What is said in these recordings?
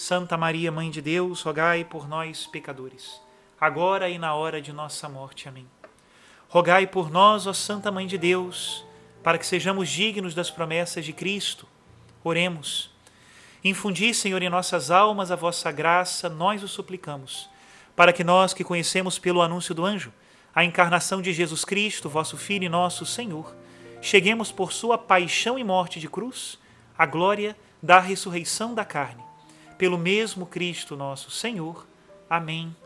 Santa Maria, Mãe de Deus, rogai por nós, pecadores, agora e na hora de nossa morte. Amém. Rogai por nós, ó Santa Mãe de Deus, para que sejamos dignos das promessas de Cristo. Oremos. Infundi, Senhor, em nossas almas a vossa graça, nós o suplicamos, para que nós que conhecemos pelo anúncio do anjo a encarnação de Jesus Cristo, vosso Filho e nosso Senhor, cheguemos por sua paixão e morte de cruz à glória da ressurreição da carne pelo mesmo Cristo nosso Senhor. Amém.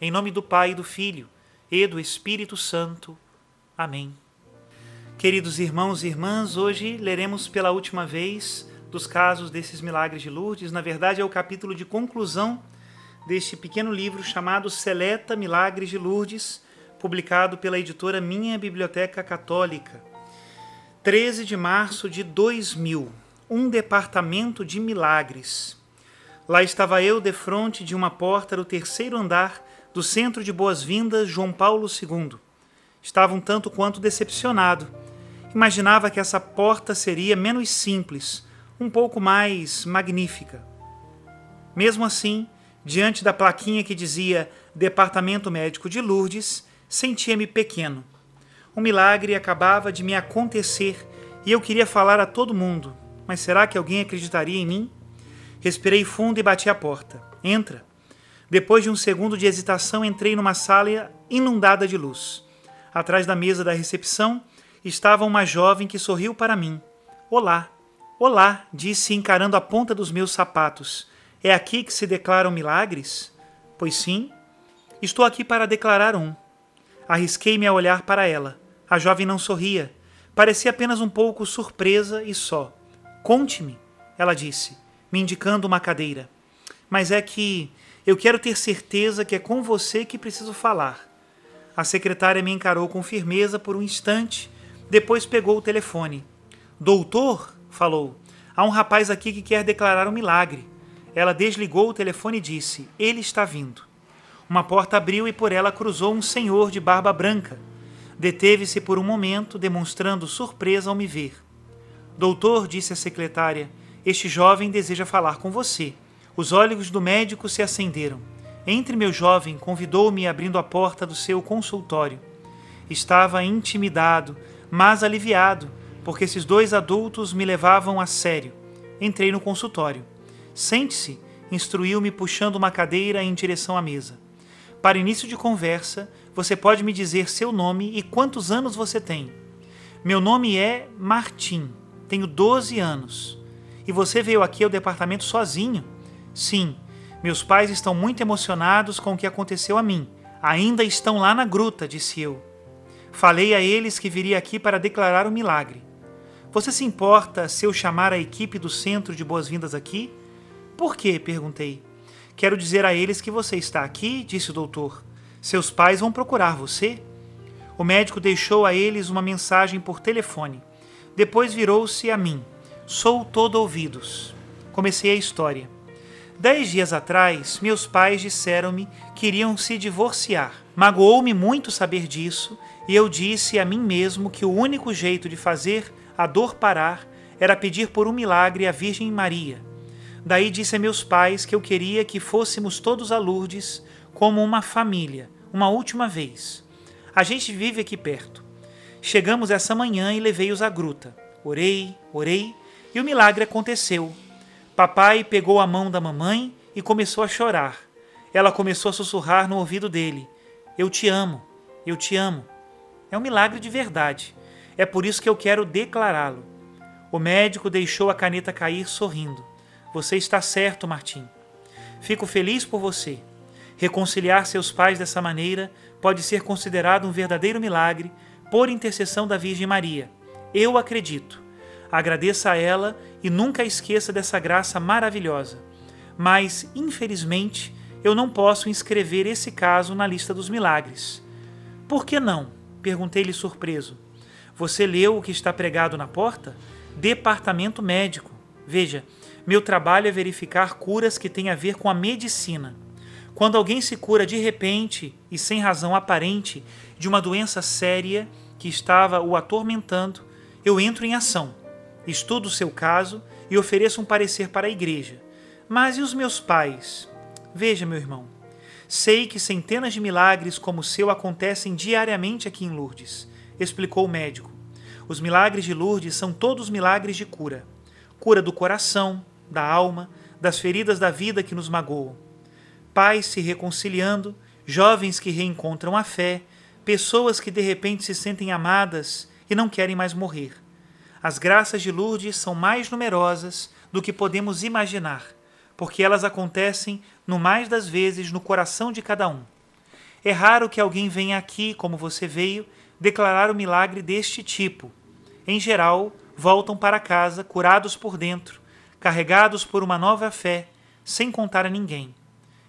Em nome do Pai, do Filho e do Espírito Santo. Amém. Queridos irmãos e irmãs, hoje leremos pela última vez dos casos desses milagres de Lourdes. Na verdade, é o capítulo de conclusão deste pequeno livro chamado Seleta Milagres de Lourdes, publicado pela editora Minha Biblioteca Católica. 13 de março de 2000. Um departamento de milagres. Lá estava eu defronte de uma porta do terceiro andar do Centro de Boas-Vindas João Paulo II. Estava um tanto quanto decepcionado. Imaginava que essa porta seria menos simples, um pouco mais magnífica. Mesmo assim, diante da plaquinha que dizia Departamento Médico de Lourdes, sentia-me pequeno. Um milagre acabava de me acontecer e eu queria falar a todo mundo, mas será que alguém acreditaria em mim? Respirei fundo e bati a porta. Entra. Depois de um segundo de hesitação, entrei numa sala inundada de luz. Atrás da mesa da recepção estava uma jovem que sorriu para mim. Olá. Olá, disse encarando a ponta dos meus sapatos. É aqui que se declaram milagres? Pois sim. Estou aqui para declarar um. Arrisquei-me a olhar para ela. A jovem não sorria. Parecia apenas um pouco surpresa e só. Conte-me, ela disse me indicando uma cadeira. Mas é que eu quero ter certeza que é com você que preciso falar. A secretária me encarou com firmeza por um instante, depois pegou o telefone. Doutor, falou, há um rapaz aqui que quer declarar um milagre. Ela desligou o telefone e disse: Ele está vindo. Uma porta abriu e por ela cruzou um senhor de barba branca. Deteve-se por um momento, demonstrando surpresa ao me ver. Doutor, disse a secretária, este jovem deseja falar com você. Os olhos do médico se acenderam. Entre meu jovem, convidou-me abrindo a porta do seu consultório. Estava intimidado, mas aliviado, porque esses dois adultos me levavam a sério. Entrei no consultório. Sente-se, instruiu-me puxando uma cadeira em direção à mesa. Para início de conversa, você pode me dizer seu nome e quantos anos você tem. Meu nome é Martim, tenho 12 anos. E você veio aqui ao departamento sozinho? Sim, meus pais estão muito emocionados com o que aconteceu a mim. Ainda estão lá na gruta, disse eu. Falei a eles que viria aqui para declarar o milagre. Você se importa se eu chamar a equipe do centro de boas-vindas aqui? Por quê? perguntei. Quero dizer a eles que você está aqui, disse o doutor. Seus pais vão procurar você. O médico deixou a eles uma mensagem por telefone. Depois virou-se a mim. Sou todo ouvidos. Comecei a história. Dez dias atrás, meus pais disseram-me que iriam se divorciar. Magoou-me muito saber disso e eu disse a mim mesmo que o único jeito de fazer a dor parar era pedir por um milagre à Virgem Maria. Daí disse a meus pais que eu queria que fôssemos todos a Lourdes como uma família, uma última vez. A gente vive aqui perto. Chegamos essa manhã e levei-os à gruta. Orei, orei e o milagre aconteceu. Papai pegou a mão da mamãe e começou a chorar. Ela começou a sussurrar no ouvido dele: Eu te amo, eu te amo. É um milagre de verdade. É por isso que eu quero declará-lo. O médico deixou a caneta cair sorrindo. Você está certo, Martim. Fico feliz por você. Reconciliar seus pais dessa maneira pode ser considerado um verdadeiro milagre por intercessão da Virgem Maria. Eu acredito. Agradeça a ela e nunca esqueça dessa graça maravilhosa. Mas, infelizmente, eu não posso inscrever esse caso na lista dos milagres. Por que não? Perguntei-lhe surpreso. Você leu o que está pregado na porta? Departamento médico. Veja, meu trabalho é verificar curas que têm a ver com a medicina. Quando alguém se cura de repente e sem razão aparente de uma doença séria que estava o atormentando, eu entro em ação, estudo o seu caso e ofereço um parecer para a igreja. Mas e os meus pais? Veja, meu irmão, sei que centenas de milagres como o seu acontecem diariamente aqui em Lourdes, explicou o médico. Os milagres de Lourdes são todos milagres de cura: cura do coração, da alma, das feridas da vida que nos magoam pais se reconciliando, jovens que reencontram a fé, pessoas que de repente se sentem amadas e não querem mais morrer. As graças de Lourdes são mais numerosas do que podemos imaginar, porque elas acontecem, no mais das vezes, no coração de cada um. É raro que alguém venha aqui, como você veio, declarar um milagre deste tipo. Em geral, voltam para casa curados por dentro, carregados por uma nova fé, sem contar a ninguém.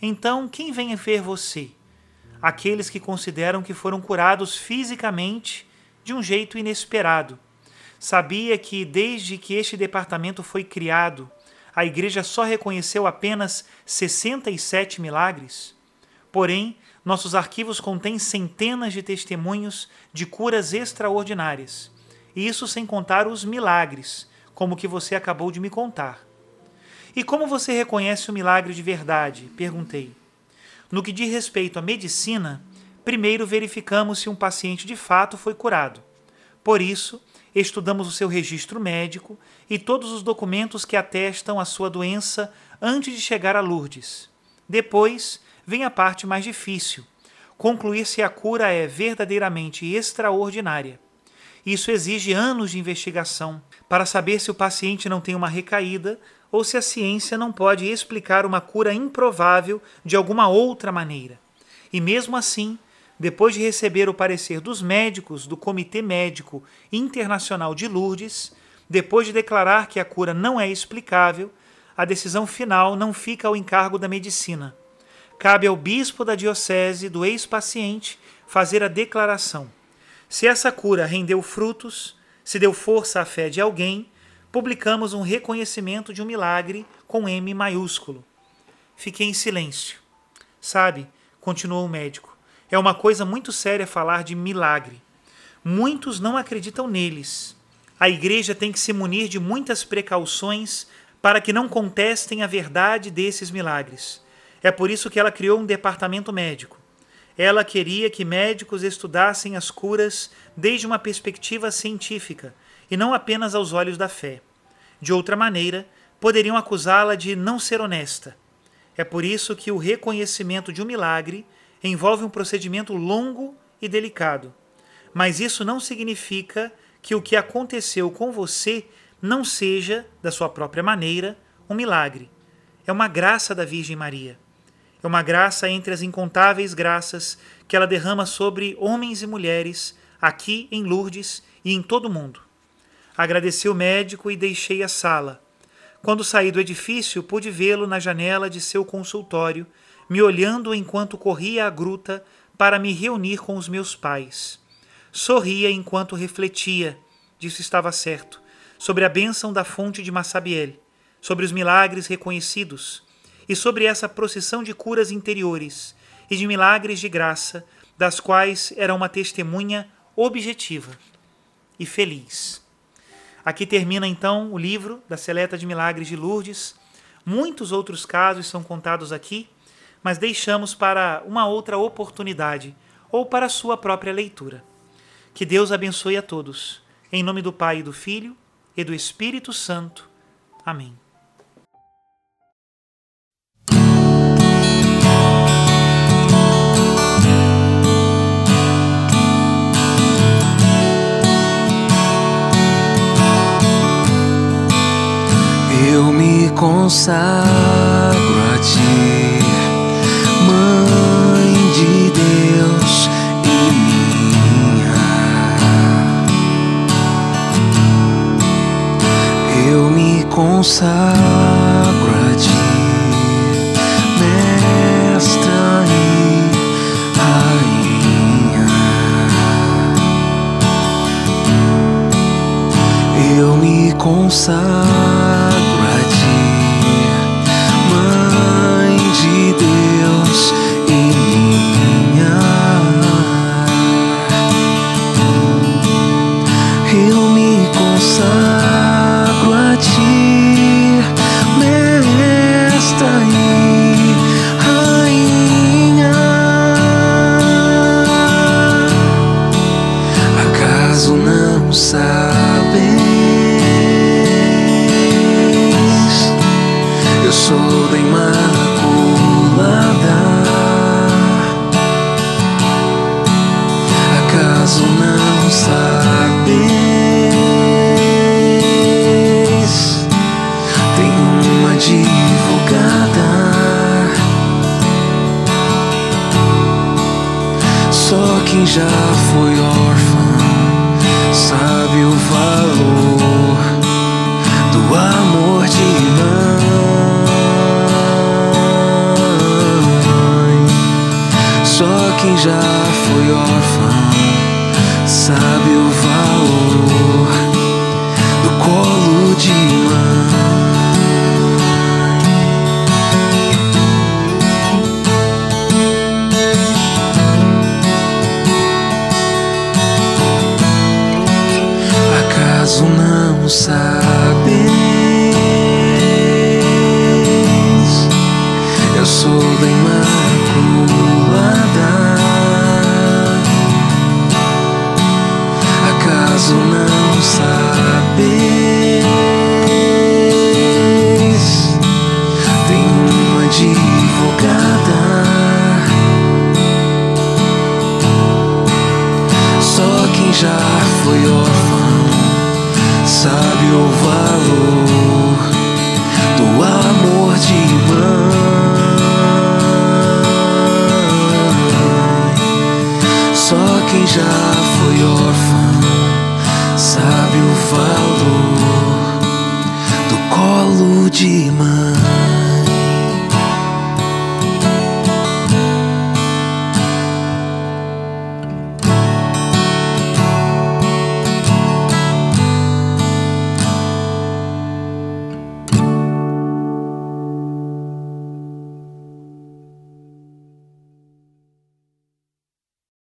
Então, quem vem ver você? Aqueles que consideram que foram curados fisicamente de um jeito inesperado. Sabia que, desde que este departamento foi criado, a Igreja só reconheceu apenas 67 milagres? Porém, nossos arquivos contêm centenas de testemunhos de curas extraordinárias. Isso sem contar os milagres, como o que você acabou de me contar. E como você reconhece o milagre de verdade? Perguntei. No que diz respeito à medicina, primeiro verificamos se um paciente de fato foi curado. Por isso, estudamos o seu registro médico e todos os documentos que atestam a sua doença antes de chegar a Lourdes. Depois, vem a parte mais difícil: concluir se a cura é verdadeiramente extraordinária. Isso exige anos de investigação para saber se o paciente não tem uma recaída ou se a ciência não pode explicar uma cura improvável de alguma outra maneira. E mesmo assim, depois de receber o parecer dos médicos do Comitê Médico Internacional de Lourdes, depois de declarar que a cura não é explicável, a decisão final não fica ao encargo da medicina. Cabe ao bispo da diocese do ex-paciente fazer a declaração. Se essa cura rendeu frutos, se deu força à fé de alguém, publicamos um reconhecimento de um milagre com M maiúsculo. Fiquei em silêncio. Sabe, continuou o médico, é uma coisa muito séria falar de milagre. Muitos não acreditam neles. A igreja tem que se munir de muitas precauções para que não contestem a verdade desses milagres. É por isso que ela criou um departamento médico. Ela queria que médicos estudassem as curas desde uma perspectiva científica e não apenas aos olhos da fé. De outra maneira, poderiam acusá-la de não ser honesta. É por isso que o reconhecimento de um milagre envolve um procedimento longo e delicado. Mas isso não significa que o que aconteceu com você não seja, da sua própria maneira, um milagre. É uma graça da Virgem Maria. É uma graça entre as incontáveis graças que ela derrama sobre homens e mulheres aqui em Lourdes e em todo o mundo. Agradeci o médico e deixei a sala. Quando saí do edifício, pude vê-lo na janela de seu consultório, me olhando enquanto corria à gruta para me reunir com os meus pais. Sorria enquanto refletia, disso estava certo, sobre a bênção da fonte de Massabiel, sobre os milagres reconhecidos e sobre essa procissão de curas interiores e de milagres de graça, das quais era uma testemunha objetiva e feliz. Aqui termina então o livro da Seleta de Milagres de Lourdes. Muitos outros casos são contados aqui, mas deixamos para uma outra oportunidade ou para sua própria leitura. Que Deus abençoe a todos. Em nome do Pai, e do Filho e do Espírito Santo. Amém. Eu me consagro. Eu me consagro a ti, Mestra e Rainha. Eu me consagro quem já foi órfão sabe o valor do colo de mãe. Acaso não sabes? Já foi órfão sabe o valor do amor de mãe. Só quem já foi órfão sabe o valor do colo de mãe.